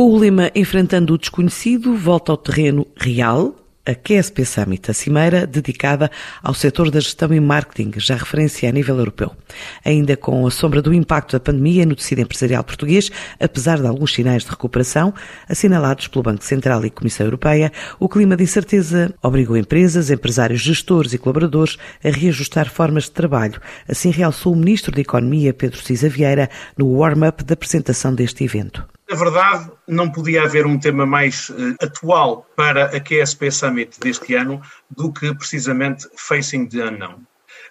Com o lema Enfrentando o Desconhecido, volta ao terreno real, a QSP Summit, a cimeira dedicada ao setor da gestão e marketing, já referência a nível europeu. Ainda com a sombra do impacto da pandemia no tecido empresarial português, apesar de alguns sinais de recuperação assinalados pelo Banco Central e Comissão Europeia, o clima de incerteza obrigou empresas, empresários, gestores e colaboradores a reajustar formas de trabalho. Assim realçou o Ministro da Economia, Pedro Cisa Vieira, no warm-up da apresentação deste evento. Na verdade, não podia haver um tema mais uh, atual para a QSP Summit deste ano do que precisamente Facing the Unknown.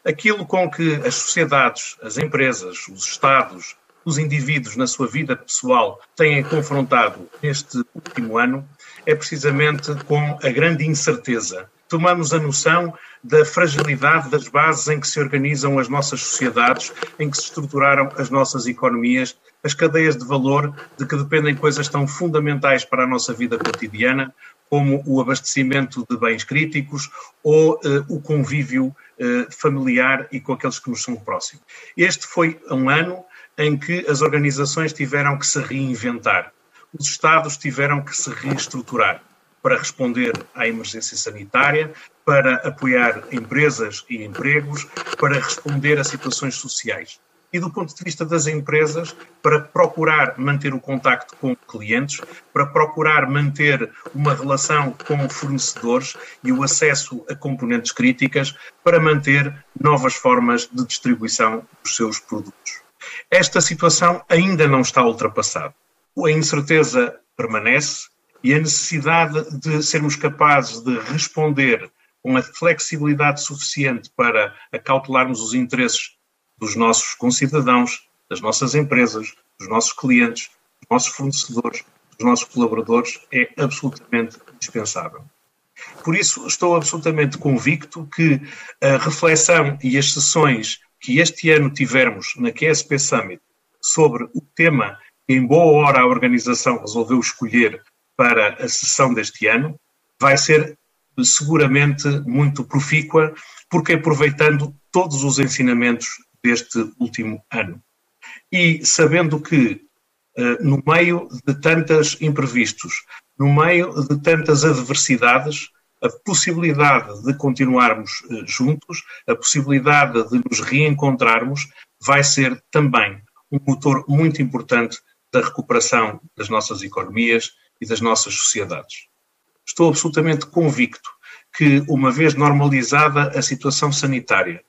Aquilo com que as sociedades, as empresas, os Estados, os indivíduos na sua vida pessoal têm confrontado neste último ano é precisamente com a grande incerteza. Tomamos a noção da fragilidade das bases em que se organizam as nossas sociedades, em que se estruturaram as nossas economias as cadeias de valor de que dependem coisas tão fundamentais para a nossa vida cotidiana, como o abastecimento de bens críticos ou uh, o convívio uh, familiar e com aqueles que nos são próximos. Este foi um ano em que as organizações tiveram que se reinventar, os Estados tiveram que se reestruturar para responder à emergência sanitária, para apoiar empresas e empregos, para responder a situações sociais e do ponto de vista das empresas, para procurar manter o contacto com clientes, para procurar manter uma relação com fornecedores e o acesso a componentes críticas, para manter novas formas de distribuição dos seus produtos. Esta situação ainda não está ultrapassada. A incerteza permanece e a necessidade de sermos capazes de responder com a flexibilidade suficiente para acautelarmos os interesses dos nossos concidadãos, das nossas empresas, dos nossos clientes, dos nossos fornecedores, dos nossos colaboradores é absolutamente indispensável. Por isso, estou absolutamente convicto que a reflexão e as sessões que este ano tivermos na QSP Summit sobre o tema que, em boa hora, a organização resolveu escolher para a sessão deste ano, vai ser seguramente muito profícua, porque aproveitando todos os ensinamentos deste último ano. E sabendo que, eh, no meio de tantos imprevistos, no meio de tantas adversidades, a possibilidade de continuarmos eh, juntos, a possibilidade de nos reencontrarmos, vai ser também um motor muito importante da recuperação das nossas economias e das nossas sociedades. Estou absolutamente convicto que, uma vez normalizada a situação sanitária,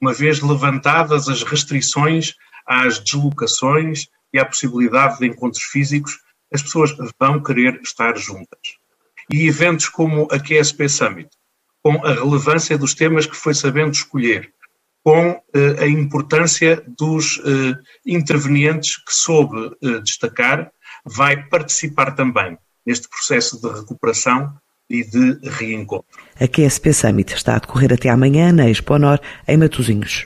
uma vez levantadas as restrições às deslocações e à possibilidade de encontros físicos, as pessoas vão querer estar juntas. E eventos como a QSP Summit, com a relevância dos temas que foi sabendo escolher, com eh, a importância dos eh, intervenientes que soube eh, destacar, vai participar também neste processo de recuperação e de reencontro. A QSP Summit está a decorrer até amanhã na Expo Nor, em Matosinhos.